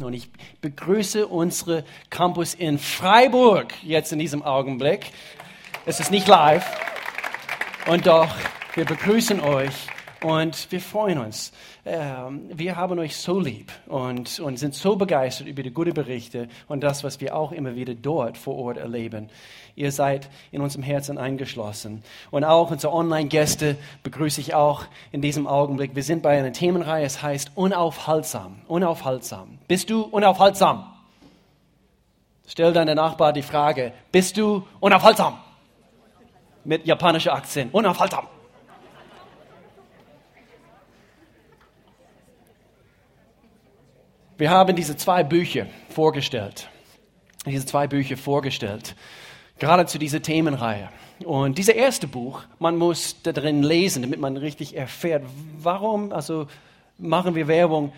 Und ich begrüße unsere Campus in Freiburg jetzt in diesem Augenblick. Es ist nicht live. Und doch, wir begrüßen euch und wir freuen uns. Ähm, wir haben euch so lieb und, und sind so begeistert über die guten Berichte und das, was wir auch immer wieder dort vor Ort erleben. Ihr seid in unserem Herzen eingeschlossen. Und auch unsere Online-Gäste begrüße ich auch in diesem Augenblick. Wir sind bei einer Themenreihe, es heißt unaufhaltsam. Unaufhaltsam. Bist du unaufhaltsam? Stell deiner Nachbar die Frage, bist du unaufhaltsam? Mit japanischer Akzent. Unaufhaltsam. Wir haben diese zwei Bücher vorgestellt. Diese zwei Bücher vorgestellt. Gerade zu dieser Themenreihe. Und dieses erste Buch, man muss da drin lesen, damit man richtig erfährt, warum, also machen wir Werbung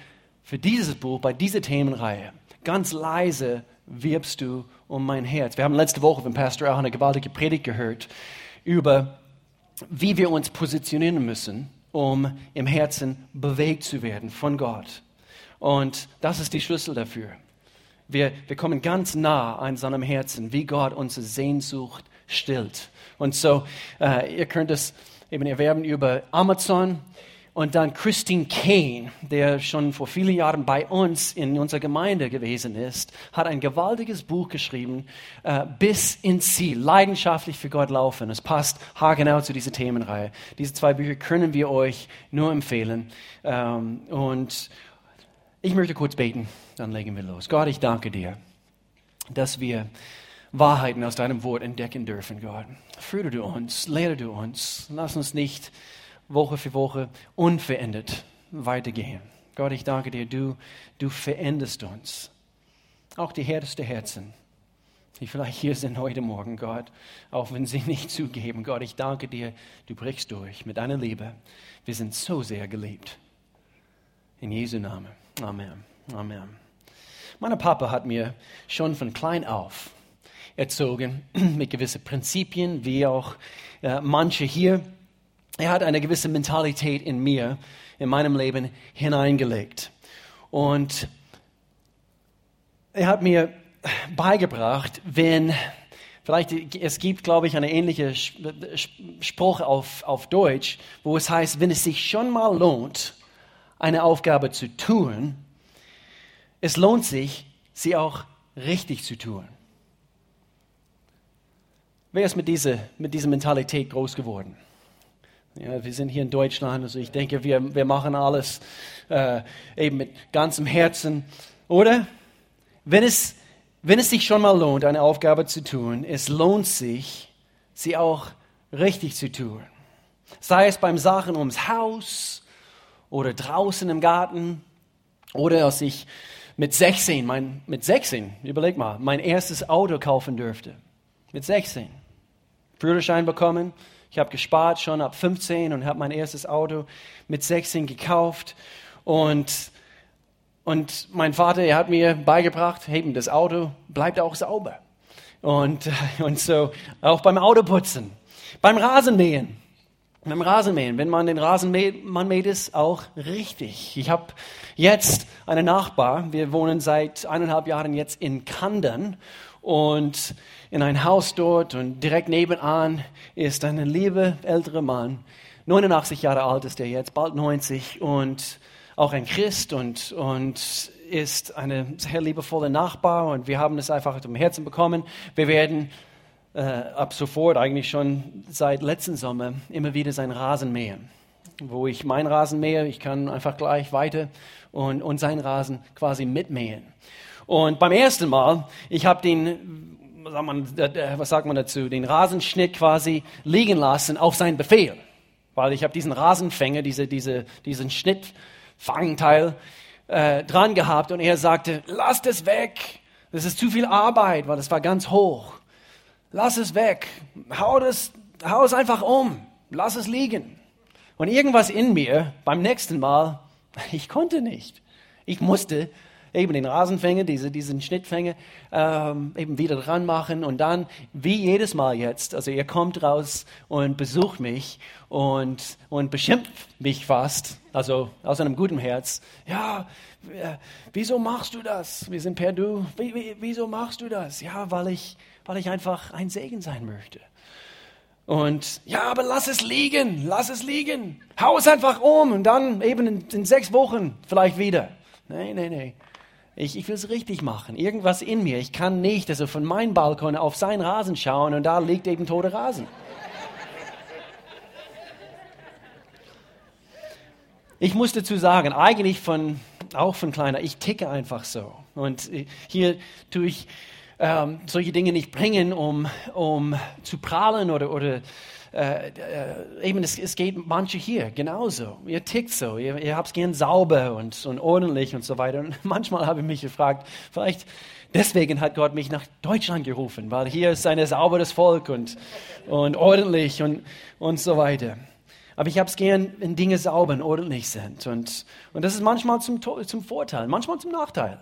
für dieses Buch, bei dieser Themenreihe. Ganz leise wirbst du um mein Herz. Wir haben letzte Woche vom Pastor auch eine gewaltige Predigt gehört über, wie wir uns positionieren müssen, um im Herzen bewegt zu werden von Gott. Und das ist die Schlüssel dafür. Wir, wir kommen ganz nah an seinem Herzen, wie Gott unsere Sehnsucht stillt. Und so, äh, ihr könnt es eben erwerben über Amazon. Und dann Christine Kane, der schon vor vielen Jahren bei uns in unserer Gemeinde gewesen ist, hat ein gewaltiges Buch geschrieben, äh, bis ins Ziel, leidenschaftlich für Gott laufen. Es passt haargenau zu dieser Themenreihe. Diese zwei Bücher können wir euch nur empfehlen. Ähm, und ich möchte kurz beten, dann legen wir los. Gott, ich danke dir, dass wir Wahrheiten aus deinem Wort entdecken dürfen, Gott. Führe du uns, lehre du uns. Lass uns nicht Woche für Woche unverändert weitergehen. Gott, ich danke dir, du, du veränderst uns. Auch die härtesten Herzen, die vielleicht hier sind heute Morgen, Gott, auch wenn sie nicht zugeben. Gott, ich danke dir, du brichst durch mit deiner Liebe. Wir sind so sehr geliebt. In Jesu Namen. Amen. Amen. Mein Papa hat mir schon von klein auf erzogen mit gewissen Prinzipien, wie auch äh, manche hier. Er hat eine gewisse Mentalität in mir, in meinem Leben hineingelegt. Und er hat mir beigebracht, wenn, vielleicht, es gibt, glaube ich, eine ähnliche Spruch auf, auf Deutsch, wo es heißt, wenn es sich schon mal lohnt, eine Aufgabe zu tun, es lohnt sich, sie auch richtig zu tun. Wer ist mit dieser, mit dieser Mentalität groß geworden? Ja, wir sind hier in Deutschland, also ich denke, wir, wir machen alles äh, eben mit ganzem Herzen. Oder? Wenn es, wenn es sich schon mal lohnt, eine Aufgabe zu tun, es lohnt sich, sie auch richtig zu tun. Sei es beim Sachen ums Haus oder draußen im Garten oder als ich mit 16, mein, mit 16, überleg mal, mein erstes Auto kaufen dürfte. Mit 16. Führerschein bekommen. Ich habe gespart schon ab 15 und habe mein erstes Auto mit 16 gekauft. Und, und mein Vater, er hat mir beigebracht, hey, das Auto bleibt auch sauber. Und, und so auch beim Autoputzen, beim Rasenmähen beim Rasenmähen, wenn man den Rasen mäht, es auch richtig. Ich habe jetzt einen Nachbar, wir wohnen seit eineinhalb Jahren jetzt in Kandern und in ein Haus dort und direkt nebenan ist ein lieber älterer Mann, 89 Jahre alt ist er jetzt, bald 90 und auch ein Christ und, und ist eine sehr liebevolle Nachbar. Und wir haben es einfach zum Herzen bekommen. Wir werden äh, ab sofort, eigentlich schon seit letzten Sommer, immer wieder sein Rasen mähen. Wo ich mein Rasen mähe, ich kann einfach gleich weiter und, und sein Rasen quasi mitmähen. Und beim ersten Mal, ich habe den, was sagt man dazu, den Rasenschnitt quasi liegen lassen auf seinen Befehl. Weil ich habe diesen Rasenfänger, diese, diese, diesen Schnittfangteil äh, dran gehabt und er sagte, lasst es weg, das ist zu viel Arbeit, weil es war ganz hoch. Lass es weg. Hau, das, hau es einfach um. Lass es liegen. Und irgendwas in mir beim nächsten Mal, ich konnte nicht. Ich musste eben den Rasenfänger, diese, diesen Schnittfänger ähm, eben wieder dran machen und dann, wie jedes Mal jetzt, also ihr kommt raus und besucht mich und, und beschimpft mich fast, also aus einem guten Herz. Ja, äh, wieso machst du das? Wir sind per Du. Wie, wie, wieso machst du das? Ja, weil ich, weil ich einfach ein Segen sein möchte. Und ja, aber lass es liegen, lass es liegen. Hau es einfach um und dann eben in, in sechs Wochen vielleicht wieder. Nein, nein, nein. Ich, ich will es richtig machen. Irgendwas in mir. Ich kann nicht also von meinem Balkon auf seinen Rasen schauen und da liegt eben toter Rasen. Ich muss dazu sagen, eigentlich von, auch von kleiner, ich ticke einfach so. Und hier tue ich ähm, solche Dinge nicht bringen, um, um zu prahlen oder, oder äh, äh, eben, es, es, geht manche hier genauso. Ihr tickt so, ihr, ihr habt es gern sauber und, und ordentlich und so weiter. Und manchmal habe ich mich gefragt, vielleicht deswegen hat Gott mich nach Deutschland gerufen, weil hier ist ein sauberes Volk und, und ordentlich und, und so weiter. Aber ich habe es gern, wenn Dinge sauber und ordentlich sind. Und, und das ist manchmal zum, zum Vorteil, manchmal zum Nachteil.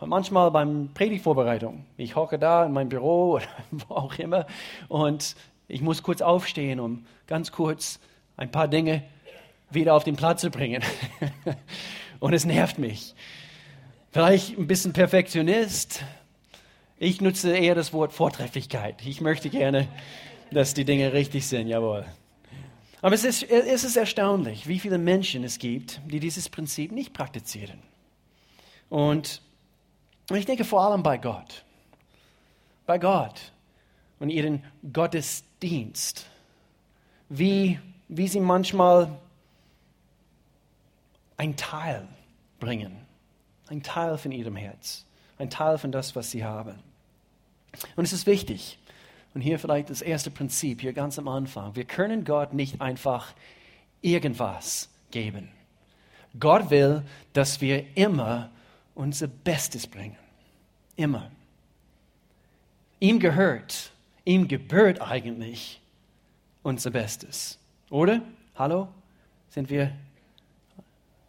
Manchmal beim Predigtvorbereitung. Ich hocke da in meinem Büro oder wo auch immer und ich muss kurz aufstehen, um ganz kurz ein paar Dinge wieder auf den Platz zu bringen. und es nervt mich. Vielleicht ein bisschen Perfektionist. Ich nutze eher das Wort Vortrefflichkeit. Ich möchte gerne, dass die Dinge richtig sind, jawohl. Aber es ist, es ist erstaunlich, wie viele Menschen es gibt, die dieses Prinzip nicht praktizieren. Und und ich denke vor allem bei Gott. Bei Gott und ihren Gottesdienst. Wie, wie sie manchmal ein Teil bringen. Ein Teil von ihrem Herz. Ein Teil von das, was sie haben. Und es ist wichtig. Und hier vielleicht das erste Prinzip, hier ganz am Anfang. Wir können Gott nicht einfach irgendwas geben. Gott will, dass wir immer unser Bestes bringen. Immer. Ihm gehört, ihm gebührt eigentlich unser Bestes. Oder? Hallo? Sind wir,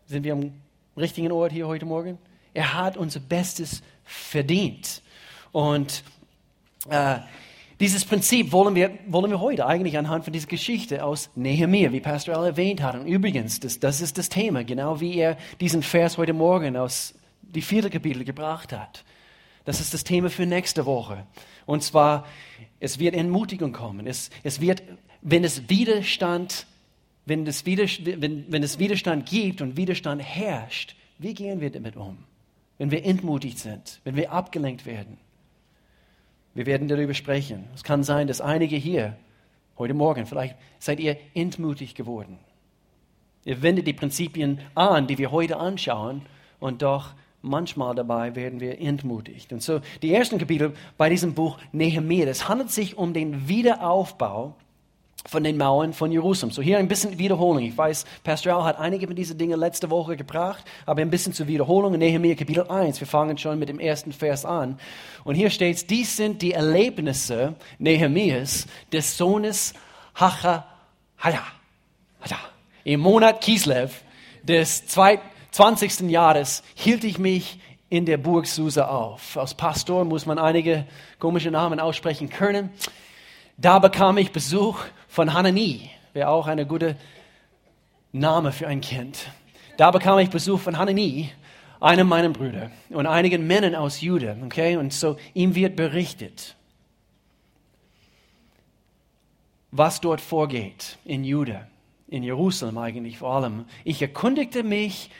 sind wir am richtigen Ort hier heute Morgen? Er hat unser Bestes verdient. Und äh, dieses Prinzip wollen wir, wollen wir heute eigentlich anhand von dieser Geschichte aus Nehemiah, wie Pastor Al erwähnt hat. Und übrigens, das, das ist das Thema, genau wie er diesen Vers heute Morgen aus die vierte Kapitel gebracht hat. Das ist das Thema für nächste Woche. Und zwar, es wird Entmutigung kommen. Es, es wird, wenn es Widerstand, wenn es, wenn, wenn es Widerstand gibt und Widerstand herrscht, wie gehen wir damit um? Wenn wir entmutigt sind, wenn wir abgelenkt werden. Wir werden darüber sprechen. Es kann sein, dass einige hier heute Morgen, vielleicht seid ihr entmutigt geworden. Ihr wendet die Prinzipien an, die wir heute anschauen, und doch manchmal dabei werden wir entmutigt. Und so die ersten Kapitel bei diesem Buch Nehemiah, es handelt sich um den Wiederaufbau von den Mauern von Jerusalem. So hier ein bisschen Wiederholung. Ich weiß, Pastor Al hat einige von diesen Dingen letzte Woche gebracht, aber ein bisschen zur Wiederholung. Nehemiah Kapitel 1. Wir fangen schon mit dem ersten Vers an. Und hier steht, dies sind die Erlebnisse Nehemias des Sohnes Hacha, Hacha, Hacha, im Monat Kislev des zweiten 20. Jahres hielt ich mich in der Burg Susa auf. Als Pastor muss man einige komische Namen aussprechen können. Da bekam ich Besuch von Hanani, wäre auch eine gute Name für ein Kind. Da bekam ich Besuch von Hanani, einem meiner Brüder und einigen Männern aus Juda. Okay, und so ihm wird berichtet, was dort vorgeht in Juda, in Jerusalem eigentlich vor allem. Ich erkundigte mich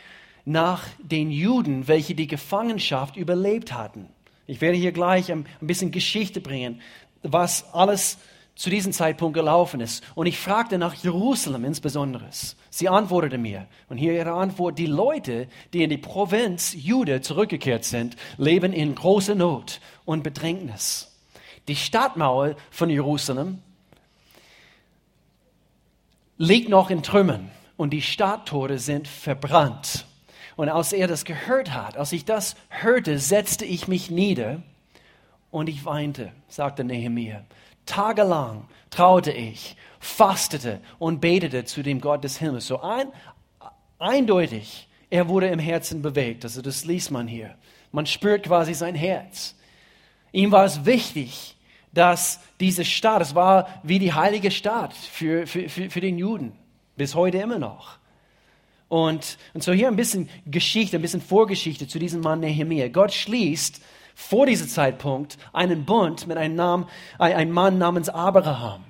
nach den Juden, welche die Gefangenschaft überlebt hatten. Ich werde hier gleich ein, bisschen Geschichte bringen, was alles zu diesem Zeitpunkt gelaufen ist. Und ich fragte nach Jerusalem insbesondere. Sie antwortete mir, und hier ihre Antwort, die Leute, die in die Provinz Jude zurückgekehrt sind, leben in großer Not und Bedrängnis. Die Stadtmauer von Jerusalem liegt noch in Trümmern und die Stadttore sind verbrannt. Und als er das gehört hat, als ich das hörte, setzte ich mich nieder und ich weinte, sagte Nehemiah. Tagelang traute ich, fastete und betete zu dem Gott des Himmels. So ein, eindeutig, er wurde im Herzen bewegt. Also das liest man hier. Man spürt quasi sein Herz. Ihm war es wichtig, dass diese Stadt, es war wie die heilige Stadt für, für, für, für den Juden, bis heute immer noch. Und, und so hier ein bisschen Geschichte, ein bisschen Vorgeschichte zu diesem Mann Nehemiah. Gott schließt vor diesem Zeitpunkt einen Bund mit einem, Namen, einem Mann namens Abraham.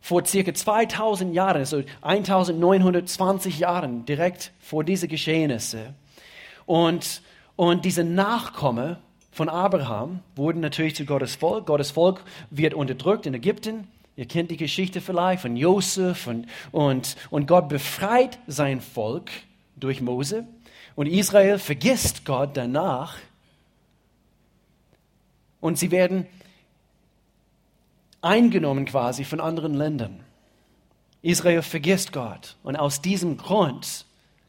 Vor circa 2000 Jahren, also 1920 Jahren, direkt vor diese Geschehnisse. Und, und diese Nachkomme von Abraham wurden natürlich zu Gottes Volk. Gottes Volk wird unterdrückt in Ägypten. Ihr kennt die Geschichte vielleicht von Josef und, und, und Gott befreit sein Volk durch Mose. Und Israel vergisst Gott danach und sie werden eingenommen quasi von anderen Ländern. Israel vergisst Gott und aus diesem Grund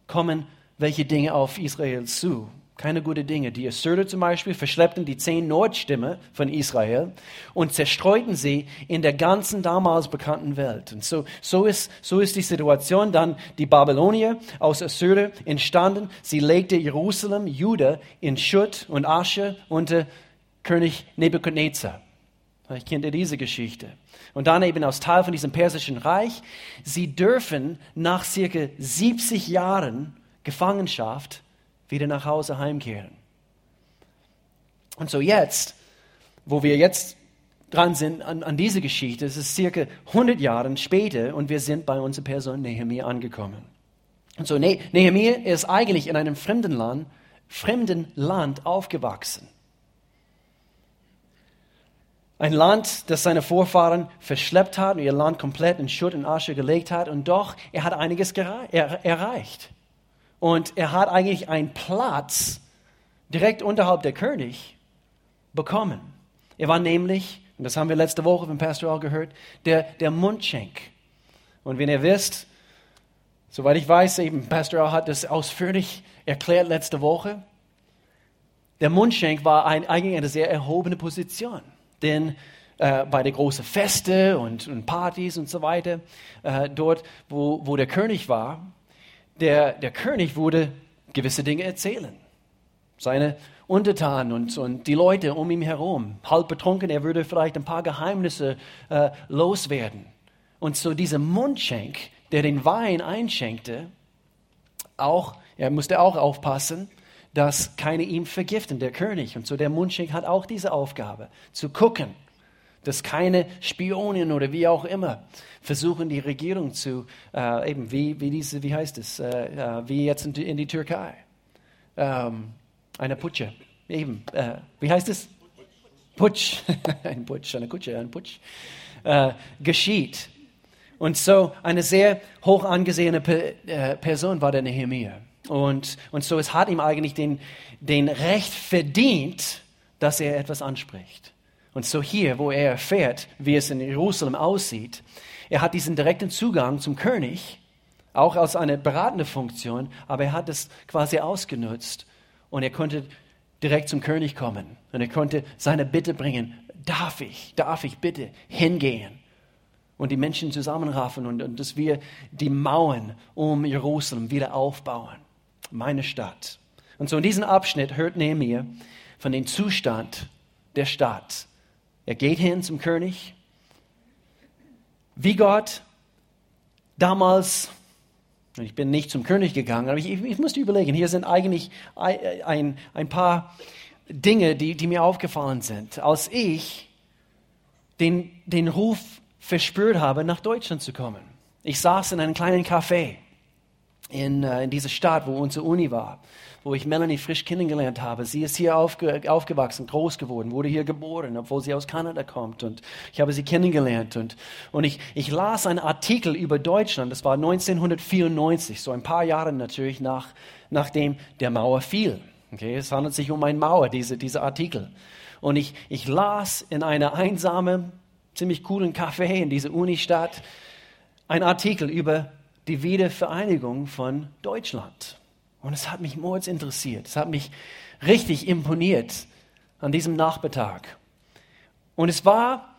kommen welche Dinge auf Israel zu. Keine gute Dinge. Die Assyrer zum Beispiel verschleppten die zehn Nordstimme von Israel und zerstreuten sie in der ganzen damals bekannten Welt. Und so, so, ist, so ist die Situation. Dann die Babylonier aus Assyrien entstanden. Sie legte Jerusalem, Juda in Schutt und Asche unter König Nebuchadnezzar. Vielleicht kennt ihr diese Geschichte. Und dann eben als Teil von diesem persischen Reich, sie dürfen nach circa 70 Jahren Gefangenschaft wieder nach Hause heimkehren. Und so jetzt, wo wir jetzt dran sind an, an diese Geschichte, es ist circa 100 Jahre später und wir sind bei unserer Person Nehemiah angekommen. Und so ne Nehemiah ist eigentlich in einem fremden Land, fremden Land aufgewachsen. Ein Land, das seine Vorfahren verschleppt hat und ihr Land komplett in Schutt und Asche gelegt hat. Und doch, er hat einiges erreicht. Und er hat eigentlich einen Platz direkt unterhalb der König bekommen. Er war nämlich, und das haben wir letzte Woche vom Pastor auch gehört, der, der Mundschenk. Und wenn ihr wisst, soweit ich weiß, eben Pastor hat das ausführlich erklärt letzte Woche, der Mundschenk war ein, eigentlich eine sehr erhobene Position. Denn äh, bei den großen Feste und, und, Partys und so weiter, äh, dort, wo, wo der König war, der, der König würde gewisse Dinge erzählen. Seine Untertanen und, und die Leute um ihn herum, halb betrunken, er würde vielleicht ein paar Geheimnisse äh, loswerden. Und so dieser Mundschenk, der den Wein einschenkte, auch, er musste auch aufpassen, dass keine ihm vergiften, der König. Und so der Mundschenk hat auch diese Aufgabe, zu gucken, dass keine Spionen oder wie auch immer versuchen, die Regierung zu, äh, eben wie, wie diese, wie heißt es, äh, äh, wie jetzt in die, in die Türkei. Ähm, eine Putsche, eben, äh, wie heißt es? Putsch, ein Putsch, eine Kutsche, ein Putsch, äh, geschieht. Und so eine sehr hoch angesehene Pe äh, Person war der Nehemiah. Und, und so es hat ihm eigentlich den, den Recht verdient, dass er etwas anspricht. Und so hier, wo er erfährt, wie es in Jerusalem aussieht, er hat diesen direkten Zugang zum König, auch als eine beratende Funktion, aber er hat es quasi ausgenutzt und er konnte direkt zum König kommen und er konnte seine Bitte bringen, darf ich, darf ich bitte hingehen und die Menschen zusammenraffen und, und dass wir die Mauern um Jerusalem wieder aufbauen meine Stadt. Und so in diesem Abschnitt hört Nehemiah von dem Zustand der Stadt. Er geht hin zum König, wie Gott damals, ich bin nicht zum König gegangen, aber ich, ich musste überlegen, hier sind eigentlich ein, ein paar Dinge, die, die mir aufgefallen sind. Als ich den, den Ruf verspürt habe, nach Deutschland zu kommen. Ich saß in einem kleinen Café in, äh, in dieser Stadt, wo unsere Uni war, wo ich Melanie frisch kennengelernt habe. Sie ist hier aufge, aufgewachsen, groß geworden, wurde hier geboren, obwohl sie aus Kanada kommt. Und ich habe sie kennengelernt. Und, und ich, ich las einen Artikel über Deutschland, das war 1994, so ein paar Jahre natürlich nach, nachdem der Mauer fiel. Okay, es handelt sich um eine Mauer, diese, dieser Artikel. Und ich, ich las in einer einsamen, ziemlich coolen Café in dieser Unistadt einen Artikel über die Wiedervereinigung von Deutschland. Und es hat mich mords interessiert. Es hat mich richtig imponiert an diesem Nachmittag. Und es war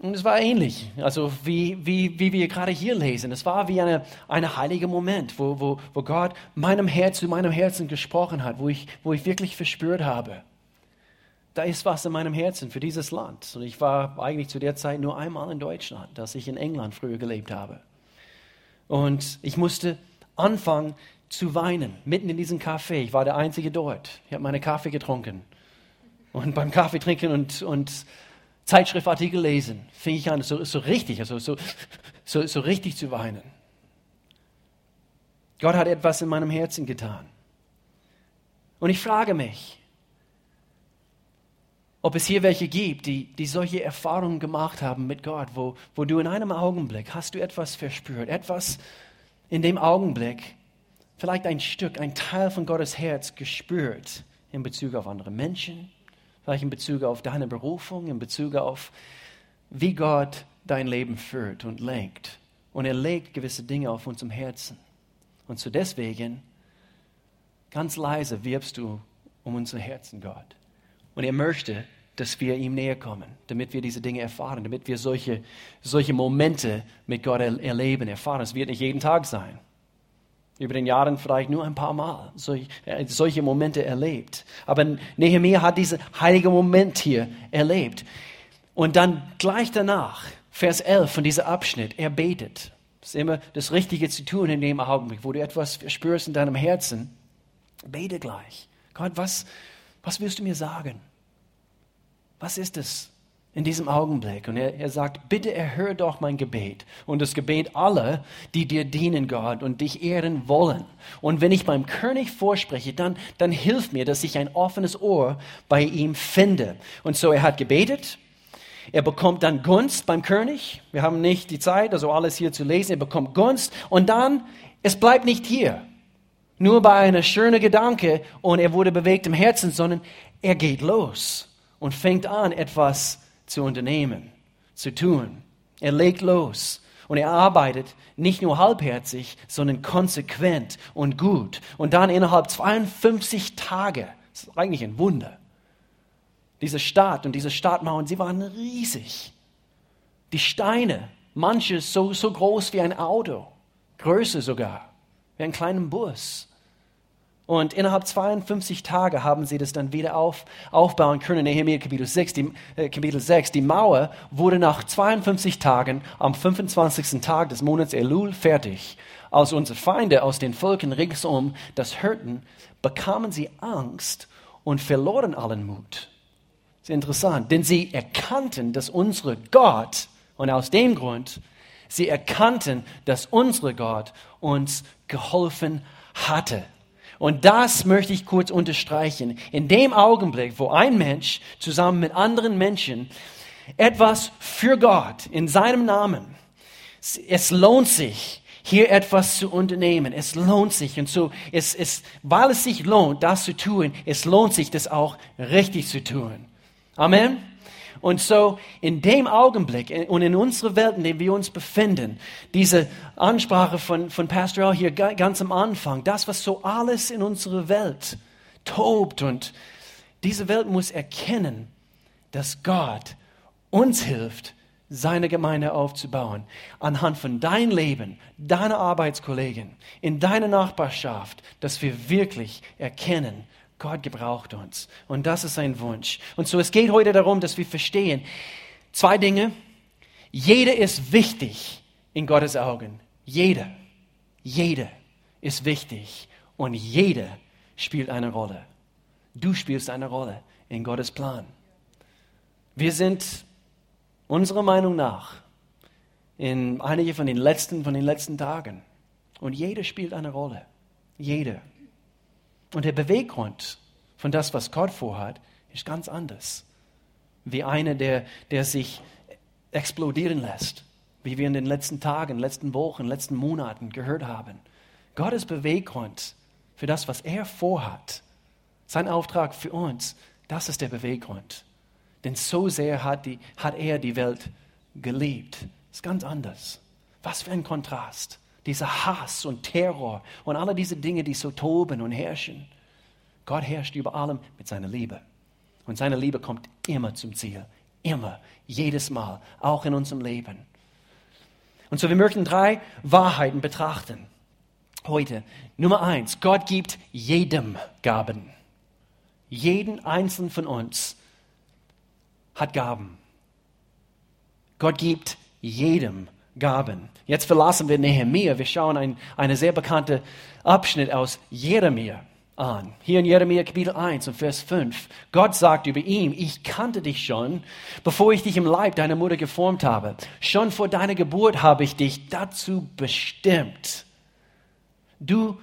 Und es war ähnlich, also wie, wie, wie wir gerade hier lesen. Es war wie ein eine heilige Moment, wo, wo, wo Gott meinem Herz zu meinem Herzen gesprochen hat, wo ich, wo ich wirklich verspürt habe, da ist was in meinem Herzen für dieses Land. Und ich war eigentlich zu der Zeit nur einmal in Deutschland, dass ich in England früher gelebt habe. Und ich musste anfangen zu weinen, mitten in diesem Café. Ich war der Einzige dort. Ich habe meine Kaffee getrunken. Und beim Kaffee trinken und, und Zeitschriftartikel lesen, fing ich an, so, so richtig, also so, so, so richtig zu weinen. Gott hat etwas in meinem Herzen getan. Und ich frage mich, ob es hier welche gibt, die, die solche Erfahrungen gemacht haben mit Gott, wo, wo du in einem Augenblick hast du etwas verspürt, etwas in dem Augenblick, vielleicht ein Stück, ein Teil von Gottes Herz gespürt in Bezug auf andere Menschen, vielleicht in Bezug auf deine Berufung, in Bezug auf, wie Gott dein Leben führt und lenkt. Und er legt gewisse Dinge auf unserem Herzen. Und so deswegen, ganz leise wirbst du um unsere Herzen, Gott. Und er möchte, dass wir ihm näher kommen, damit wir diese Dinge erfahren, damit wir solche, solche Momente mit Gott erleben, erfahren. Es wird nicht jeden Tag sein. Über den Jahren vielleicht nur ein paar Mal solche, äh, solche Momente erlebt. Aber Nehemiah hat diesen heiligen Moment hier erlebt. Und dann gleich danach, Vers 11 von diesem Abschnitt, er betet. Das ist immer das Richtige zu tun in dem Augenblick, wo du etwas spürst in deinem Herzen. Bete gleich. Gott, was, was willst du mir sagen? Was ist es in diesem Augenblick? Und er, er sagt, bitte erhöre doch mein Gebet und das Gebet aller, die dir dienen, Gott, und dich ehren wollen. Und wenn ich beim König vorspreche, dann, dann hilf mir, dass ich ein offenes Ohr bei ihm finde. Und so er hat gebetet. Er bekommt dann Gunst beim König. Wir haben nicht die Zeit, also alles hier zu lesen. Er bekommt Gunst. Und dann, es bleibt nicht hier nur bei einer schönen Gedanke und er wurde bewegt im Herzen, sondern er geht los und fängt an, etwas zu unternehmen, zu tun. Er legt los und er arbeitet nicht nur halbherzig, sondern konsequent und gut. Und dann innerhalb 52 Tage, das ist eigentlich ein Wunder. Diese Stadt und diese Stadtmauern, sie waren riesig. Die Steine, manche so, so groß wie ein Auto, größer sogar, wie ein kleiner Bus. Und innerhalb 52 Tage haben sie das dann wieder auf, aufbauen können. Nehemiah Kapitel 6, die, äh, Kapitel 6. Die Mauer wurde nach 52 Tagen am 25. Tag des Monats Elul fertig. Als unsere Feinde aus den Völkern ringsum das hörten, bekamen sie Angst und verloren allen Mut. Das ist interessant, denn sie erkannten, dass unsere Gott, und aus dem Grund, sie erkannten, dass unsere Gott uns geholfen hatte. Und das möchte ich kurz unterstreichen. In dem Augenblick, wo ein Mensch zusammen mit anderen Menschen etwas für Gott in seinem Namen, es lohnt sich, hier etwas zu unternehmen. Es lohnt sich. Und so, es, es, weil es sich lohnt, das zu tun, es lohnt sich, das auch richtig zu tun. Amen. Und so in dem Augenblick und in unserer Welt, in der wir uns befinden, diese Ansprache von, von Pastor Al hier ganz am Anfang, das, was so alles in unserer Welt tobt und diese Welt muss erkennen, dass Gott uns hilft, seine Gemeinde aufzubauen, anhand von dein Leben, deiner Arbeitskollegen, in deiner Nachbarschaft, dass wir wirklich erkennen, Gott gebraucht uns. Und das ist sein Wunsch. Und so, es geht heute darum, dass wir verstehen, zwei Dinge. Jeder ist wichtig in Gottes Augen. Jeder. Jeder ist wichtig. Und jeder spielt eine Rolle. Du spielst eine Rolle in Gottes Plan. Wir sind unserer Meinung nach in einige von den letzten, von den letzten Tagen. Und jeder spielt eine Rolle. Jeder. Und der Beweggrund von das, was Gott vorhat, ist ganz anders. Wie einer, der, der sich explodieren lässt, wie wir in den letzten Tagen, letzten Wochen, letzten Monaten gehört haben. Gottes Beweggrund für das, was er vorhat, sein Auftrag für uns, das ist der Beweggrund. Denn so sehr hat, die, hat er die Welt geliebt. Das ist ganz anders. Was für ein Kontrast dieser Hass und Terror und alle diese Dinge, die so toben und herrschen. Gott herrscht über allem mit seiner Liebe. Und seine Liebe kommt immer zum Ziel. Immer, jedes Mal, auch in unserem Leben. Und so, wir möchten drei Wahrheiten betrachten heute. Nummer eins, Gott gibt jedem Gaben. Jeden einzelnen von uns hat Gaben. Gott gibt jedem Gaben. Jetzt verlassen wir Nehemiah. Wir schauen ein, eine sehr bekannte Abschnitt aus Jeremia an. Hier in Jeremia Kapitel 1 und Vers 5. Gott sagt über ihn, ich kannte dich schon, bevor ich dich im Leib deiner Mutter geformt habe. Schon vor deiner Geburt habe ich dich dazu bestimmt. Du,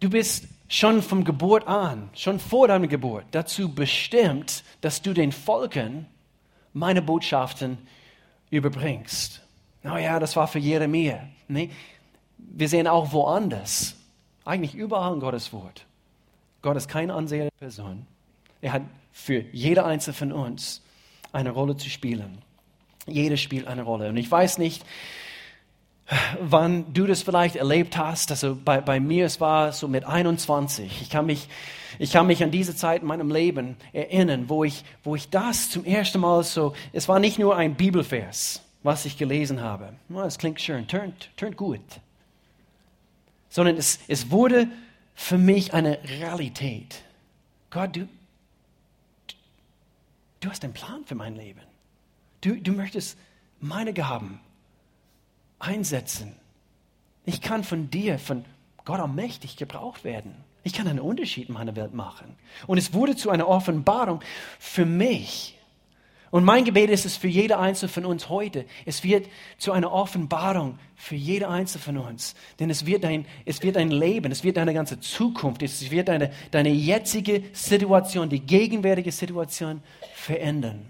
du bist schon von Geburt an, schon vor deiner Geburt dazu bestimmt, dass du den Volken meine Botschaften überbringst. Oh ja, das war für Jeremia. Nee, wir sehen auch woanders, eigentlich überall in Gottes Wort. Gott ist keine ansehende Person. Er hat für jede einzelne von uns eine Rolle zu spielen. Jeder spielt eine Rolle. Und ich weiß nicht, wann du das vielleicht erlebt hast. Also bei, bei mir, es war so mit 21. Ich kann mich, ich kann mich an diese Zeit in meinem Leben erinnern, wo ich, wo ich das zum ersten Mal so, es war nicht nur ein Bibelvers, was ich gelesen habe. Das klingt schön, turnt, turnt gut. Sondern es, es wurde für mich eine Realität. Gott, du, du hast einen Plan für mein Leben. Du, du möchtest meine Gaben einsetzen. Ich kann von dir, von Gott allmächtig gebraucht werden. Ich kann einen Unterschied in meiner Welt machen. Und es wurde zu einer Offenbarung für mich. Und mein Gebet ist es für jede Einzelne von uns heute. Es wird zu einer Offenbarung für jede Einzelne von uns. Denn es wird dein, es wird dein Leben, es wird deine ganze Zukunft, es wird deine, deine jetzige Situation, die gegenwärtige Situation verändern.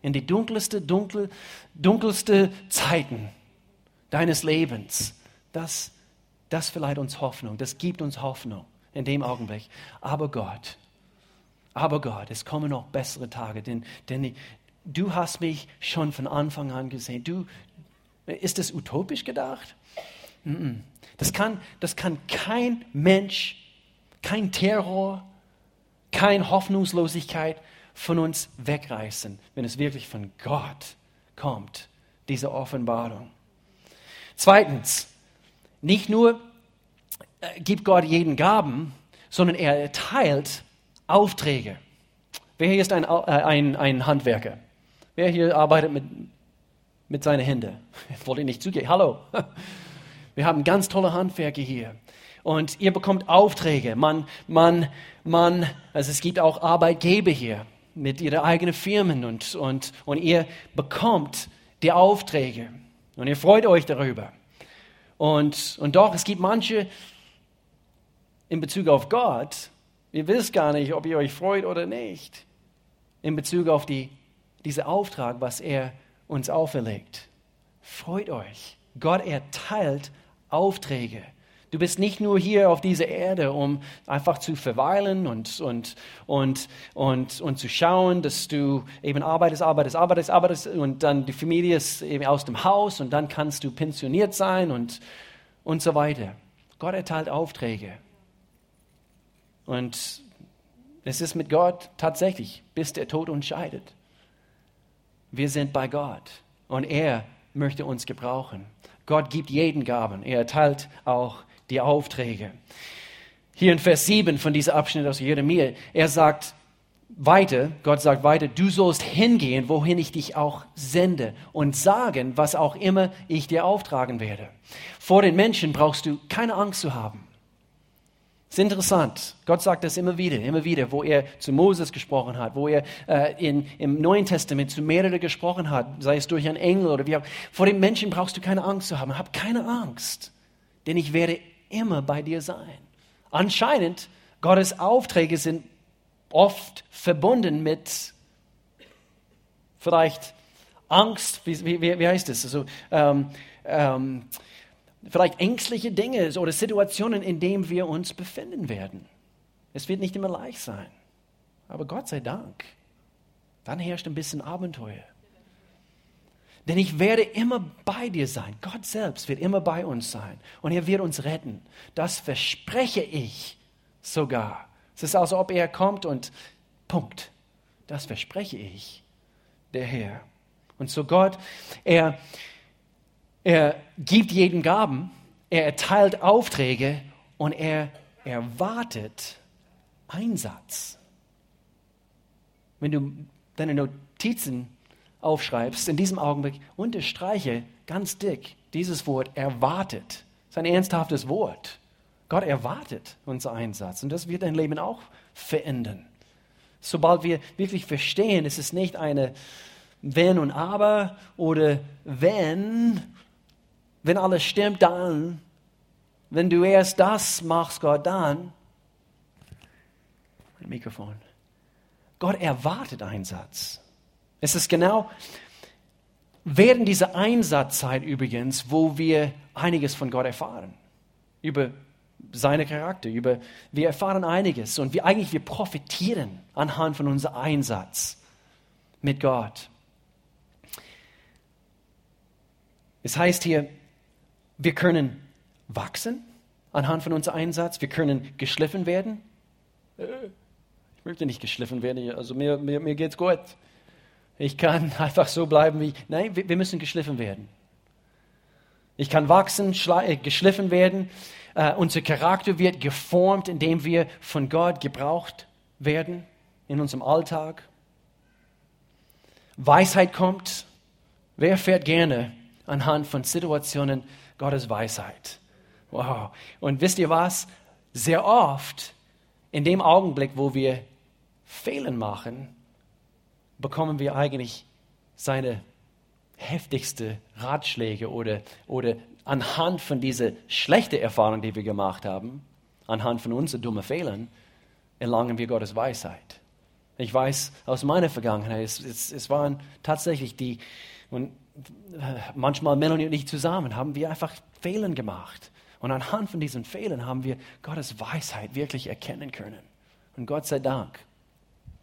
In die dunkelste, dunkel, dunkelste Zeiten deines Lebens, das, das verleiht uns Hoffnung, das gibt uns Hoffnung in dem Augenblick. Aber Gott, aber Gott, es kommen noch bessere Tage, denn, denn du hast mich schon von Anfang an gesehen. Du, ist das utopisch gedacht? Das kann, das kann kein Mensch, kein Terror, keine Hoffnungslosigkeit von uns wegreißen, wenn es wirklich von Gott kommt, diese Offenbarung. Zweitens, nicht nur äh, gibt Gott jeden Gaben, sondern er erteilt Aufträge. Wer hier ist ein, äh, ein, ein Handwerker? Wer hier arbeitet mit, mit seinen Händen? Ich wollte nicht zugehen. Hallo. Wir haben ganz tolle Handwerker hier. Und ihr bekommt Aufträge. Man, man, man, also es gibt auch Arbeitgeber hier mit ihren eigenen Firmen und, und, und ihr bekommt die Aufträge. Und ihr freut euch darüber. Und, und doch, es gibt manche in Bezug auf Gott, ihr wisst gar nicht, ob ihr euch freut oder nicht, in Bezug auf die, diesen Auftrag, was er uns auferlegt. Freut euch. Gott erteilt Aufträge. Du bist nicht nur hier auf dieser Erde, um einfach zu verweilen und, und, und, und, und zu schauen, dass du eben arbeitest, arbeitest, arbeitest, arbeitest und dann die Familie ist eben aus dem Haus und dann kannst du pensioniert sein und, und so weiter. Gott erteilt Aufträge. Und es ist mit Gott tatsächlich, bis der Tod uns scheidet. Wir sind bei Gott und er möchte uns gebrauchen. Gott gibt jeden Gaben. Er erteilt auch die Aufträge. Hier in Vers 7 von diesem Abschnitt aus Jeremia, er sagt weiter, Gott sagt weiter, du sollst hingehen, wohin ich dich auch sende und sagen, was auch immer ich dir auftragen werde. Vor den Menschen brauchst du keine Angst zu haben. Ist interessant. Gott sagt das immer wieder, immer wieder, wo er zu Moses gesprochen hat, wo er äh, in, im Neuen Testament zu mehreren gesprochen hat, sei es durch einen Engel oder wie auch. Vor den Menschen brauchst du keine Angst zu haben. Hab keine Angst, denn ich werde immer bei dir sein. Anscheinend, Gottes Aufträge sind oft verbunden mit vielleicht Angst, wie, wie, wie heißt es? Also, ähm, ähm, vielleicht ängstliche Dinge oder Situationen, in denen wir uns befinden werden. Es wird nicht immer leicht sein. Aber Gott sei Dank, dann herrscht ein bisschen Abenteuer. Denn ich werde immer bei dir sein. Gott selbst wird immer bei uns sein. Und er wird uns retten. Das verspreche ich sogar. Es ist, als ob er kommt und Punkt. Das verspreche ich. der Herr. Und so Gott, er, er gibt jedem Gaben, er erteilt Aufträge und er erwartet Einsatz. Wenn du deine Notizen aufschreibst, in diesem Augenblick unterstreiche ganz dick dieses Wort erwartet. Das ist ein ernsthaftes Wort. Gott erwartet unser Einsatz und das wird dein Leben auch verändern. Sobald wir wirklich verstehen, es ist nicht eine wenn und aber oder wenn, wenn alles stimmt, dann, wenn du erst das machst, Gott, dann. Mein Mikrofon. Gott erwartet Einsatz. Es ist genau während dieser Einsatzzeit übrigens, wo wir einiges von Gott erfahren. Über seine Charakter, über, wir erfahren einiges und wir eigentlich, wir profitieren anhand von unserem Einsatz mit Gott. Es heißt hier, wir können wachsen anhand von unserem Einsatz, wir können geschliffen werden. Äh, ich möchte nicht geschliffen werden, also mir, mir, mir geht es gut. Ich kann einfach so bleiben wie, nein, wir, wir müssen geschliffen werden. Ich kann wachsen, äh, geschliffen werden. Uh, unser Charakter wird geformt, indem wir von Gott gebraucht werden in unserem Alltag. Weisheit kommt. Wer fährt gerne anhand von Situationen Gottes Weisheit. Wow. Und wisst ihr was? Sehr oft, in dem Augenblick, wo wir Fehlen machen, bekommen wir eigentlich seine heftigste Ratschläge oder, oder anhand von dieser schlechten Erfahrung, die wir gemacht haben, anhand von unseren dummen Fehlern, erlangen wir Gottes Weisheit. Ich weiß aus meiner Vergangenheit, es, es, es waren tatsächlich die, und manchmal Melanie und ich zusammen haben wir einfach Fehlen gemacht. Und anhand von diesen Fehlern haben wir Gottes Weisheit wirklich erkennen können. Und Gott sei Dank.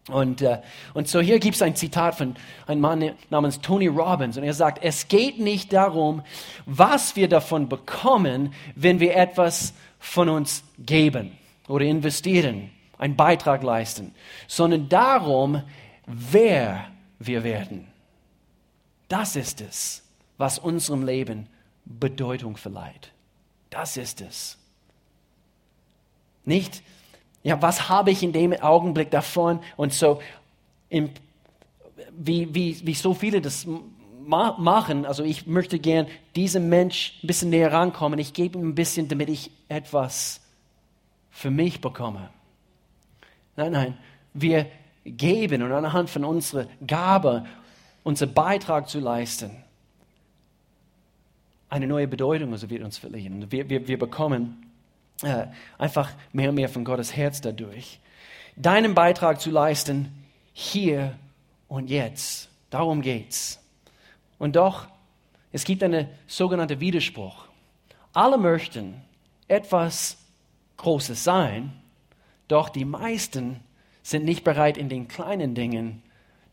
Und, äh, und so hier gibt es ein Zitat von einem Mann namens Tony Robbins. Und er sagt, es geht nicht darum, was wir davon bekommen, wenn wir etwas von uns geben oder investieren, einen Beitrag leisten, sondern darum, wer wir werden. Das ist es, was unserem Leben Bedeutung verleiht. Das ist es. Nicht, ja, was habe ich in dem Augenblick davon? Und so, im, wie, wie, wie so viele das ma machen, also ich möchte gern diesem Mensch ein bisschen näher rankommen. Ich gebe ihm ein bisschen, damit ich etwas für mich bekomme. Nein, nein, wir geben und anhand von unserer Gabe unseren Beitrag zu leisten, eine neue Bedeutung also wird uns verliehen. Wir, wir, wir bekommen äh, einfach mehr und mehr von Gottes Herz dadurch. Deinen Beitrag zu leisten, hier und jetzt. Darum geht's. Und doch, es gibt einen sogenannten Widerspruch. Alle möchten etwas Großes sein, doch die meisten sind nicht bereit, in den kleinen Dingen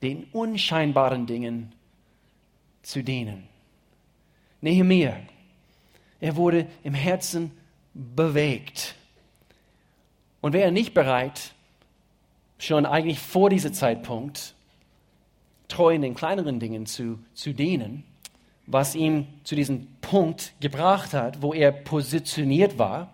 den unscheinbaren Dingen zu dienen. Nehemiah, er wurde im Herzen bewegt. Und wäre er nicht bereit, schon eigentlich vor diesem Zeitpunkt treu in den kleineren Dingen zu, zu dienen, was ihn zu diesem Punkt gebracht hat, wo er positioniert war.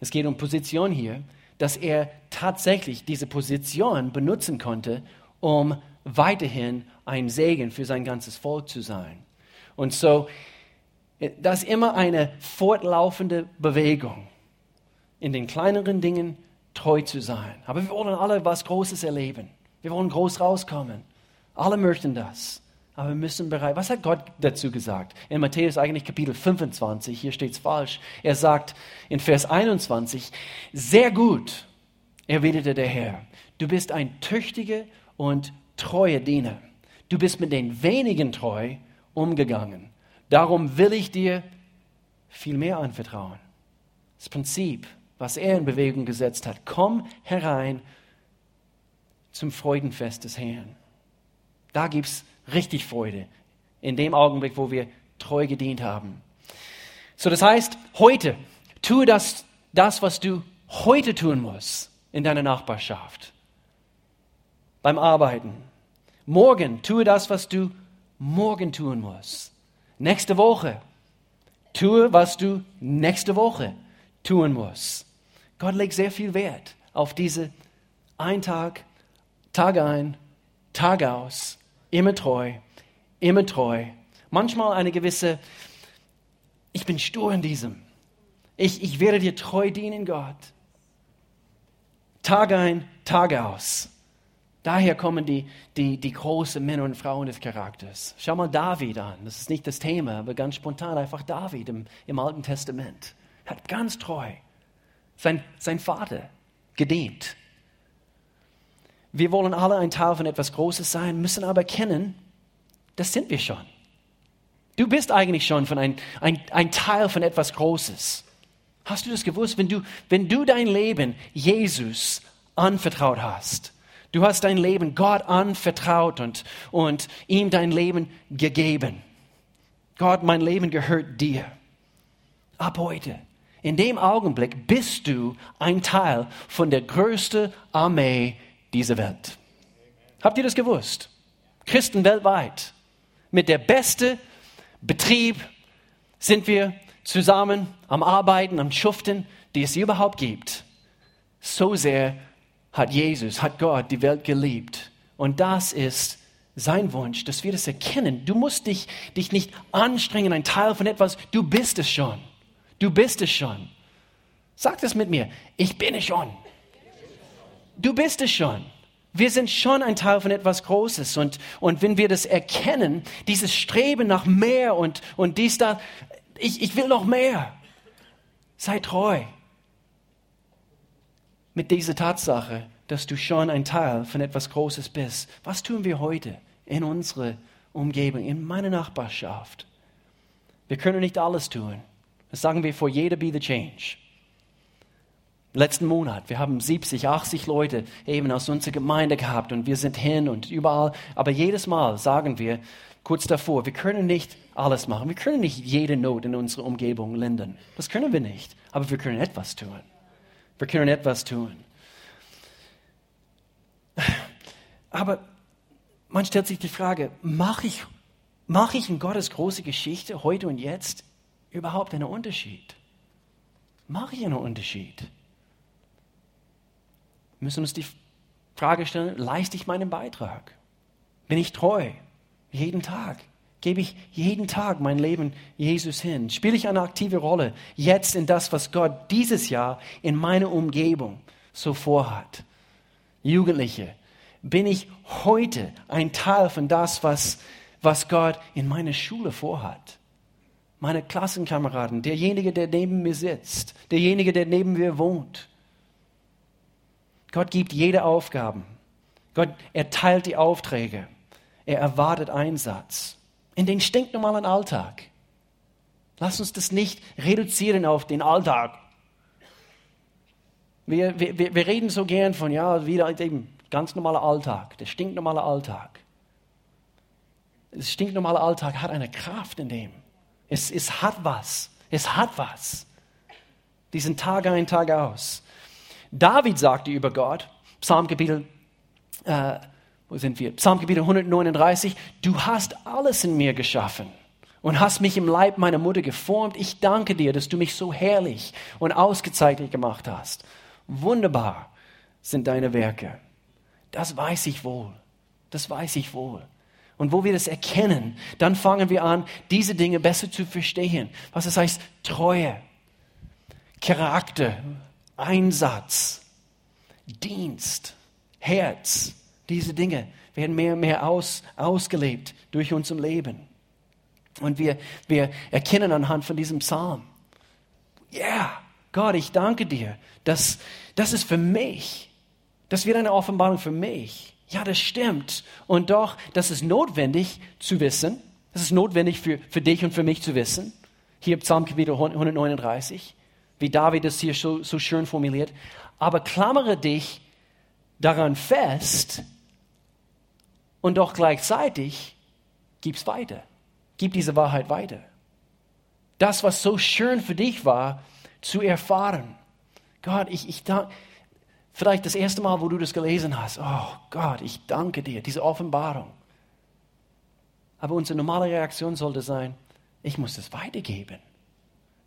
Es geht um Position hier, dass er tatsächlich diese Position benutzen konnte, um weiterhin ein Segen für sein ganzes Volk zu sein. Und so, das ist immer eine fortlaufende Bewegung, in den kleineren Dingen treu zu sein. Aber wir wollen alle was Großes erleben. Wir wollen groß rauskommen. Alle möchten das. Aber wir müssen bereit. Was hat Gott dazu gesagt? In Matthäus eigentlich Kapitel 25, hier steht es falsch. Er sagt in Vers 21, sehr gut, erwiderte der Herr, du bist ein tüchtiger und treue Diener. Du bist mit den wenigen treu umgegangen. Darum will ich dir viel mehr anvertrauen. Das Prinzip, was er in Bewegung gesetzt hat. Komm herein zum Freudenfest des Herrn. Da gibt es richtig Freude. In dem Augenblick, wo wir treu gedient haben. So, das heißt, heute, tue das, das, was du heute tun musst in deiner Nachbarschaft beim Arbeiten, Morgen tue das, was du morgen tun musst. Nächste Woche tue, was du nächste Woche tun musst. Gott legt sehr viel Wert auf diese ein Tag, Tag ein, Tag aus, immer treu, immer treu. Manchmal eine gewisse, ich bin stur in diesem. Ich, ich werde dir treu dienen, Gott. Tag ein, Tag aus. Daher kommen die, die, die großen Männer und Frauen des Charakters. Schau mal David an. Das ist nicht das Thema, aber ganz spontan einfach David im, im Alten Testament. Hat ganz treu sein, sein Vater gedient. Wir wollen alle ein Teil von etwas Großes sein, müssen aber kennen, das sind wir schon. Du bist eigentlich schon von ein, ein, ein Teil von etwas Großes. Hast du das gewusst? Wenn du, wenn du dein Leben Jesus anvertraut hast, Du hast dein Leben Gott anvertraut und, und ihm dein Leben gegeben. Gott, mein Leben gehört dir. Ab heute. In dem Augenblick bist du ein Teil von der größten Armee dieser Welt. Habt ihr das gewusst? Christen weltweit. Mit der besten Betrieb sind wir zusammen am Arbeiten, am Schuften, die es überhaupt gibt. So sehr hat Jesus, hat Gott die Welt geliebt. Und das ist sein Wunsch, dass wir das erkennen. Du musst dich, dich nicht anstrengen, ein Teil von etwas. Du bist es schon. Du bist es schon. Sag das mit mir. Ich bin es schon. Du bist es schon. Wir sind schon ein Teil von etwas Großes. Und, und wenn wir das erkennen, dieses Streben nach mehr und, und dies, da, ich, ich will noch mehr. Sei treu mit dieser Tatsache, dass du schon ein Teil von etwas Großes bist. Was tun wir heute in unserer Umgebung, in meiner Nachbarschaft? Wir können nicht alles tun. Das sagen wir vor jeder Be the Change. Letzten Monat, wir haben 70, 80 Leute eben aus unserer Gemeinde gehabt und wir sind hin und überall. Aber jedes Mal sagen wir kurz davor, wir können nicht alles machen. Wir können nicht jede Not in unserer Umgebung lindern. Das können wir nicht. Aber wir können etwas tun. Wir können etwas tun. Aber man stellt sich die Frage, mache ich, mach ich in Gottes große Geschichte heute und jetzt überhaupt einen Unterschied? Mache ich einen Unterschied? Wir müssen uns die Frage stellen, leiste ich meinen Beitrag? Bin ich treu? Jeden Tag? Gebe ich jeden Tag mein Leben Jesus hin? Spiele ich eine aktive Rolle jetzt in das, was Gott dieses Jahr in meiner Umgebung so vorhat? Jugendliche, bin ich heute ein Teil von das, was, was Gott in meiner Schule vorhat? Meine Klassenkameraden, derjenige, der neben mir sitzt, derjenige, der neben mir wohnt. Gott gibt jede Aufgabe. Gott erteilt die Aufträge. Er erwartet Einsatz in den stinknormalen Alltag. Lass uns das nicht reduzieren auf den Alltag. Wir, wir, wir reden so gern von, ja, wieder eben ganz normaler Alltag, der stinknormale Alltag. Der stinknormale Alltag hat eine Kraft in dem. Es, es hat was. Es hat was. Diesen Tag ein, Tag aus. David sagte über Gott, Psalmkapitel äh, wo sind wir? Psalmgebiet 139. Du hast alles in mir geschaffen und hast mich im Leib meiner Mutter geformt. Ich danke dir, dass du mich so herrlich und ausgezeichnet gemacht hast. Wunderbar sind deine Werke. Das weiß ich wohl. Das weiß ich wohl. Und wo wir das erkennen, dann fangen wir an, diese Dinge besser zu verstehen. Was das heißt, Treue, Charakter, Einsatz, Dienst, Herz, diese Dinge werden mehr und mehr aus, ausgelebt durch unser Leben. Und wir, wir erkennen anhand von diesem Psalm, ja, yeah, Gott, ich danke dir, dass das ist für mich. Das wird eine Offenbarung für mich. Ja, das stimmt. Und doch, das ist notwendig zu wissen. Das ist notwendig für, für dich und für mich zu wissen. Hier im Psalm Kapitel 139, wie David es hier so, so schön formuliert. Aber klammere dich daran fest, und doch gleichzeitig gib es weiter. Gib diese Wahrheit weiter. Das, was so schön für dich war, zu erfahren. Gott, ich, ich danke, vielleicht das erste Mal, wo du das gelesen hast, oh Gott, ich danke dir, diese Offenbarung. Aber unsere normale Reaktion sollte sein, ich muss es weitergeben.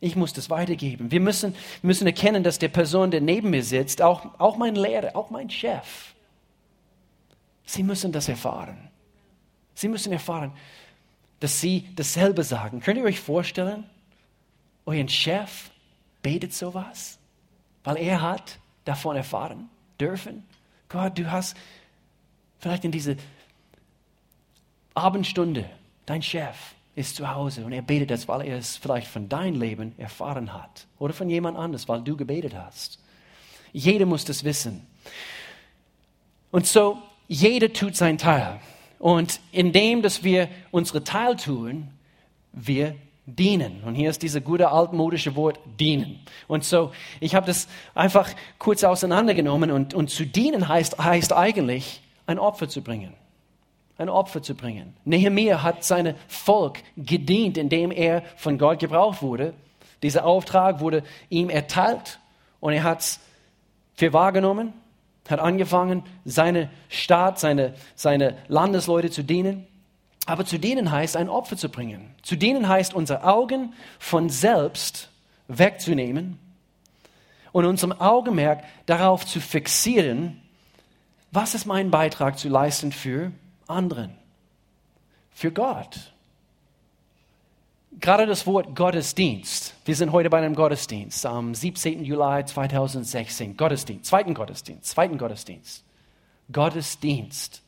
Ich muss das weitergeben. Wir müssen, müssen erkennen, dass der Person, der neben mir sitzt, auch, auch mein Lehrer, auch mein Chef, sie müssen das erfahren. Sie müssen erfahren, dass sie dasselbe sagen. Könnt ihr euch vorstellen, euer Chef betet sowas, weil er hat davon erfahren dürfen? Gott, du hast vielleicht in diese Abendstunde, dein Chef, ist zu Hause und er betet das, weil er es vielleicht von deinem Leben erfahren hat oder von jemand anders, weil du gebetet hast. Jeder muss das wissen. Und so, jeder tut sein Teil. Und indem, dass wir unsere Teil tun, wir dienen. Und hier ist dieses gute altmodische Wort dienen. Und so, ich habe das einfach kurz auseinandergenommen und, und zu dienen heißt, heißt eigentlich, ein Opfer zu bringen ein Opfer zu bringen. Nehemiah hat seinem Volk gedient, indem er von Gott gebraucht wurde. Dieser Auftrag wurde ihm erteilt und er hat es für wahrgenommen, hat angefangen, seine Staat, seine, seine Landesleute zu dienen. Aber zu dienen heißt, ein Opfer zu bringen. Zu dienen heißt, unsere Augen von selbst wegzunehmen und unserem Augenmerk darauf zu fixieren, was ist mein Beitrag zu leisten für anderen, für Gott. Gerade das Wort Gottesdienst. Wir sind heute bei einem Gottesdienst am 17. Juli 2016. Gottesdienst, zweiten Gottesdienst, zweiten Gottesdienst. Gottesdienst.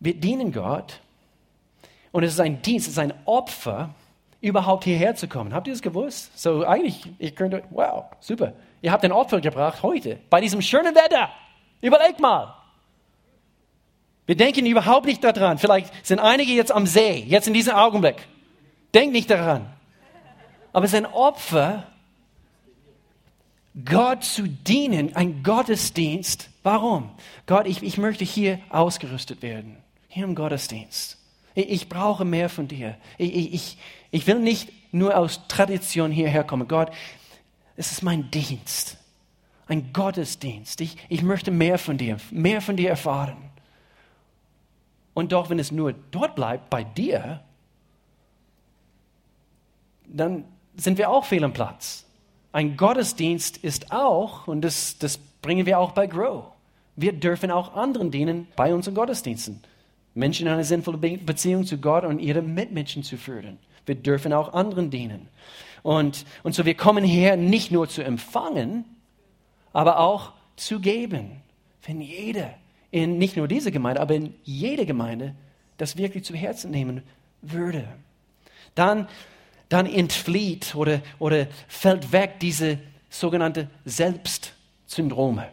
Wir dienen Gott und es ist ein Dienst, es ist ein Opfer, überhaupt hierher zu kommen. Habt ihr das gewusst? So eigentlich, ich könnte, wow, super. Ihr habt ein Opfer gebracht heute, bei diesem schönen Wetter. Überlegt mal. Wir denken überhaupt nicht daran. Vielleicht sind einige jetzt am See, jetzt in diesem Augenblick. Denkt nicht daran. Aber es ist ein Opfer, Gott zu dienen, ein Gottesdienst. Warum? Gott, ich, ich möchte hier ausgerüstet werden, hier im Gottesdienst. Ich, ich brauche mehr von dir. Ich, ich, ich will nicht nur aus Tradition hierher kommen. Gott, es ist mein Dienst, ein Gottesdienst. Ich, ich möchte mehr von dir, mehr von dir erfahren. Und doch, wenn es nur dort bleibt, bei dir, dann sind wir auch fehl am Platz. Ein Gottesdienst ist auch, und das, das bringen wir auch bei Grow, wir dürfen auch anderen dienen bei unseren Gottesdiensten. Menschen in eine sinnvolle Beziehung zu Gott und ihre Mitmenschen zu führen. Wir dürfen auch anderen dienen. Und, und so wir kommen her nicht nur zu empfangen, aber auch zu geben. Wenn jeder in nicht nur diese Gemeinde, aber in jede Gemeinde das wirklich zu Herzen nehmen würde. Dann, dann entflieht oder, oder fällt weg diese sogenannte Selbstsyndrome.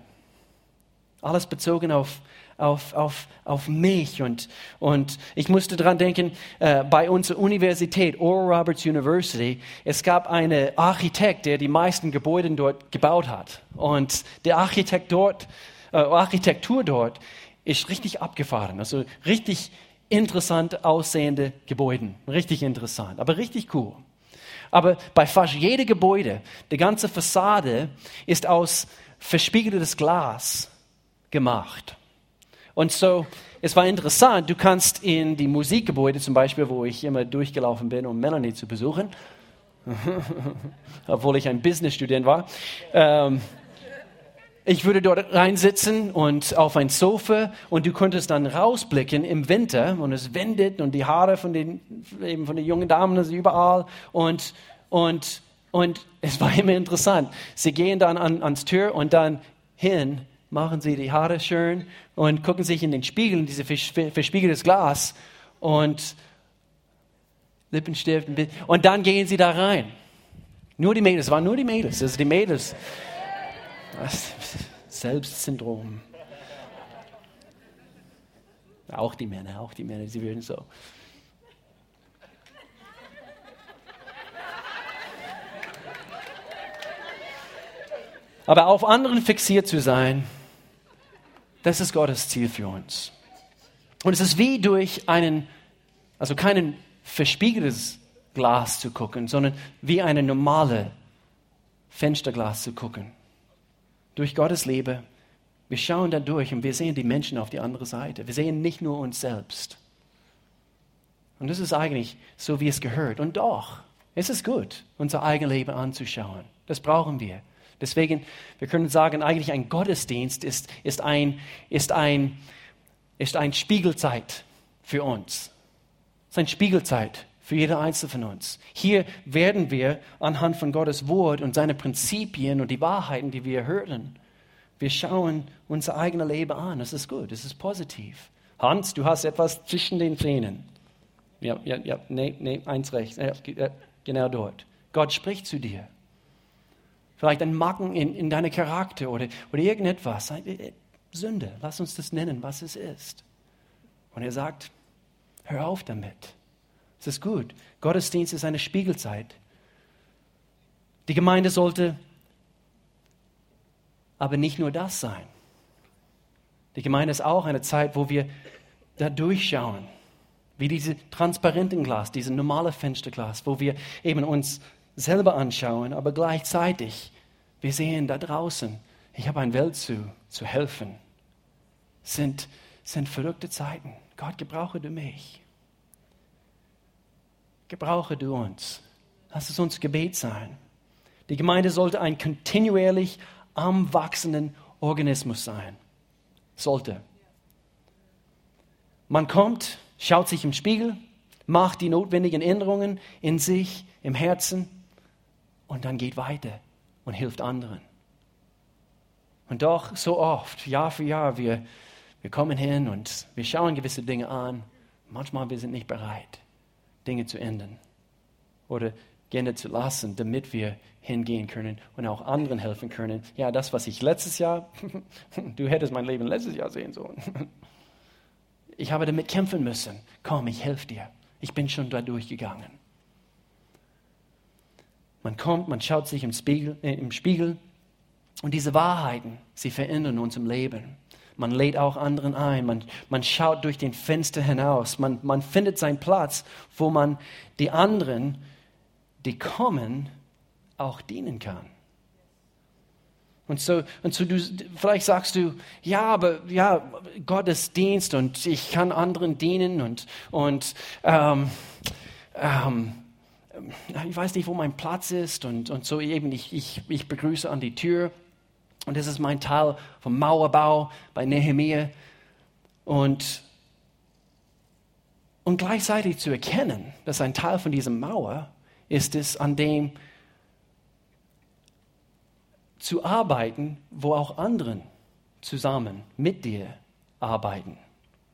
Alles bezogen auf, auf, auf, auf mich. Und, und ich musste daran denken, äh, bei unserer Universität, Oral Roberts University, es gab einen Architekt, der die meisten Gebäude dort gebaut hat. Und der Architekt dort äh, Architektur dort ist richtig abgefahren. Also richtig interessant aussehende Gebäude. Richtig interessant, aber richtig cool. Aber bei fast jedem Gebäude, die ganze Fassade ist aus verspiegeltes Glas gemacht. Und so, es war interessant, du kannst in die Musikgebäude zum Beispiel, wo ich immer durchgelaufen bin, um Melanie zu besuchen, obwohl ich ein Business-Student war, ähm, ich würde dort reinsitzen und auf ein Sofa und du könntest dann rausblicken im Winter und es wendet und die Haare von den, eben von den jungen Damen sind überall und, und, und es war immer interessant. Sie gehen dann an, ans Tür und dann hin, machen sie die Haare schön und gucken sich in den Spiegel, in dieses verspiegeltes Glas und Lippenstift und dann gehen sie da rein. Nur die Mädels, es waren nur die Mädels, also die Mädels. Selbstsyndrom. Auch die Männer, auch die Männer, sie würden so. Aber auf anderen fixiert zu sein, das ist Gottes Ziel für uns. Und es ist wie durch einen, also kein verspiegeltes Glas zu gucken, sondern wie eine normale Fensterglas zu gucken durch Gottes Liebe, wir schauen da durch und wir sehen die Menschen auf die andere Seite. Wir sehen nicht nur uns selbst. Und das ist eigentlich so, wie es gehört. Und doch, es ist gut, unser eigenes Leben anzuschauen. Das brauchen wir. Deswegen, wir können sagen, eigentlich ein Gottesdienst ist, ist, ein, ist, ein, ist ein Spiegelzeit für uns. Es ist eine Spiegelzeit für jeder Einzelne von uns. Hier werden wir anhand von Gottes Wort und seine Prinzipien und die Wahrheiten, die wir hören, wir schauen unser eigenes Leben an. Das ist gut, das ist positiv. Hans, du hast etwas zwischen den Zähnen. Ja, ja, ja, nee, nee, eins rechts. Ja, genau dort. Gott spricht zu dir. Vielleicht ein Macken in, in deinem Charakter oder, oder irgendetwas. Äh, Sünde, lass uns das nennen, was es ist. Und er sagt, hör auf damit. Es ist gut. Gottesdienst ist eine Spiegelzeit. Die Gemeinde sollte aber nicht nur das sein. Die Gemeinde ist auch eine Zeit, wo wir da durchschauen, wie diese transparenten Glas, diese normale Fensterglas, wo wir eben uns selber anschauen, aber gleichzeitig wir sehen da draußen, ich habe eine Welt zu, zu helfen. Sind, sind verrückte Zeiten. Gott, gebrauche du mich. Gebrauche du uns. Lass es uns Gebet sein. Die Gemeinde sollte ein kontinuierlich am wachsenden Organismus sein. Sollte. Man kommt, schaut sich im Spiegel, macht die notwendigen Änderungen in sich, im Herzen und dann geht weiter und hilft anderen. Und doch so oft, Jahr für Jahr, wir, wir kommen hin und wir schauen gewisse Dinge an. Manchmal wir sind nicht bereit, Dinge zu ändern oder gerne zu lassen, damit wir hingehen können und auch anderen helfen können. Ja, das, was ich letztes Jahr, du hättest mein Leben letztes Jahr sehen sollen. Ich habe damit kämpfen müssen. Komm, ich helfe dir. Ich bin schon da durchgegangen. Man kommt, man schaut sich im Spiegel, äh, im Spiegel und diese Wahrheiten, sie verändern uns im Leben. Man lädt auch anderen ein, man, man schaut durch den Fenster hinaus, man, man findet seinen Platz, wo man die anderen die kommen, auch dienen kann. Und so, und so du, vielleicht sagst du, ja, aber ja, Gottesdienst und ich kann anderen dienen und, und ähm, ähm, ich weiß nicht, wo mein Platz ist und, und so eben, ich, ich, ich begrüße an die Tür und das ist mein Teil vom Mauerbau bei Nehemiah und, und gleichzeitig zu erkennen, dass ein Teil von dieser Mauer ist es, an dem zu arbeiten, wo auch anderen zusammen mit dir arbeiten.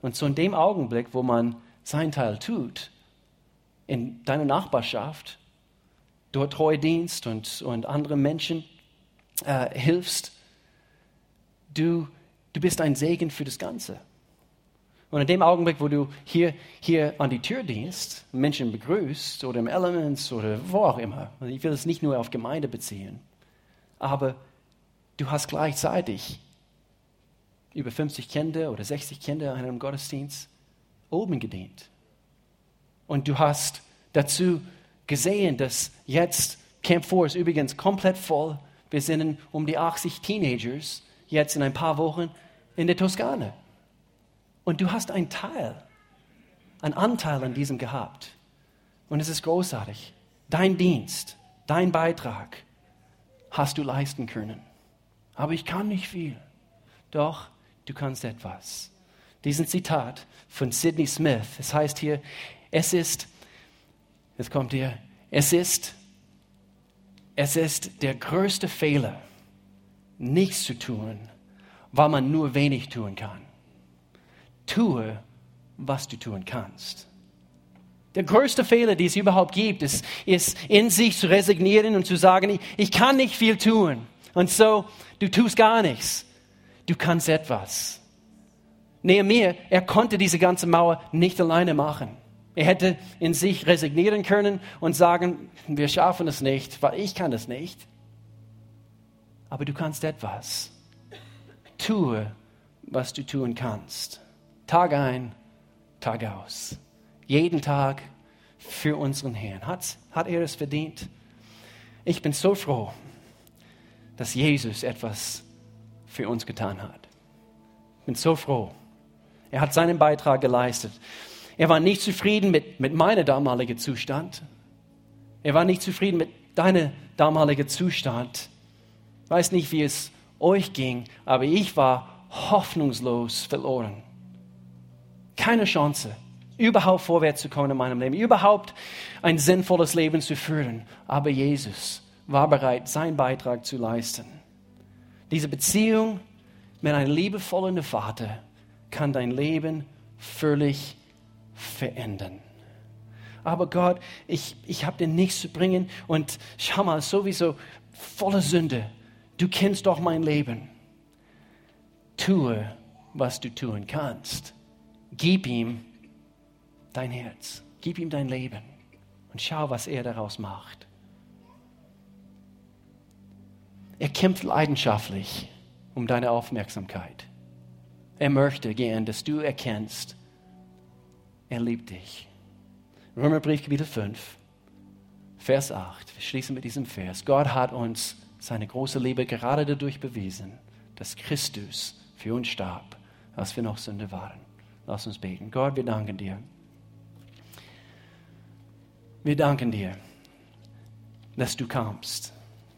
Und so in dem Augenblick, wo man sein Teil tut, in deiner Nachbarschaft, dort treu dienst und, und anderen Menschen äh, hilfst, du, du bist ein Segen für das Ganze. Und in dem Augenblick, wo du hier, hier an die Tür dienst, Menschen begrüßt oder im Elements oder wo auch immer, ich will es nicht nur auf Gemeinde beziehen, aber du hast gleichzeitig über 50 Kinder oder 60 Kinder in einem Gottesdienst oben gedient. Und du hast dazu gesehen, dass jetzt Camp 4 ist übrigens komplett voll. Wir sind um die 80 Teenagers jetzt in ein paar Wochen in der Toskana. Und du hast einen Teil, einen Anteil an diesem gehabt. Und es ist großartig. Dein Dienst, dein Beitrag hast du leisten können. Aber ich kann nicht viel. Doch, du kannst etwas. Diesen Zitat von Sidney Smith. Es heißt hier, es ist, jetzt kommt hier, es ist, es ist der größte Fehler, nichts zu tun, weil man nur wenig tun kann tue, was du tun kannst. Der größte Fehler, den es überhaupt gibt, ist, ist in sich zu resignieren und zu sagen, ich, ich kann nicht viel tun. Und so, du tust gar nichts. Du kannst etwas. Nehemiah, er konnte diese ganze Mauer nicht alleine machen. Er hätte in sich resignieren können und sagen, wir schaffen es nicht, weil ich kann es nicht. Aber du kannst etwas. Tue, was du tun kannst. Tag ein, Tag aus. Jeden Tag für unseren Herrn. Hat, hat er es verdient? Ich bin so froh, dass Jesus etwas für uns getan hat. Ich bin so froh. Er hat seinen Beitrag geleistet. Er war nicht zufrieden mit, mit meinem damaligen Zustand. Er war nicht zufrieden mit deinem damaligen Zustand. Weiß nicht, wie es euch ging, aber ich war hoffnungslos verloren. Keine Chance, überhaupt vorwärts zu kommen in meinem Leben, überhaupt ein sinnvolles Leben zu führen. Aber Jesus war bereit, seinen Beitrag zu leisten. Diese Beziehung mit einem liebevollen Vater kann dein Leben völlig verändern. Aber Gott, ich, ich habe dir nichts zu bringen und schau mal, sowieso voller Sünde. Du kennst doch mein Leben. Tue, was du tun kannst. Gib ihm dein Herz. Gib ihm dein Leben und schau, was er daraus macht. Er kämpft leidenschaftlich um deine Aufmerksamkeit. Er möchte gern, dass du erkennst, er liebt dich. Römerbrief Kapitel 5, Vers 8. Wir schließen mit diesem Vers. Gott hat uns seine große Liebe gerade dadurch bewiesen, dass Christus für uns starb, als wir noch Sünde waren. Lass uns beten. Gott, wir danken dir. Wir danken dir, dass du kamst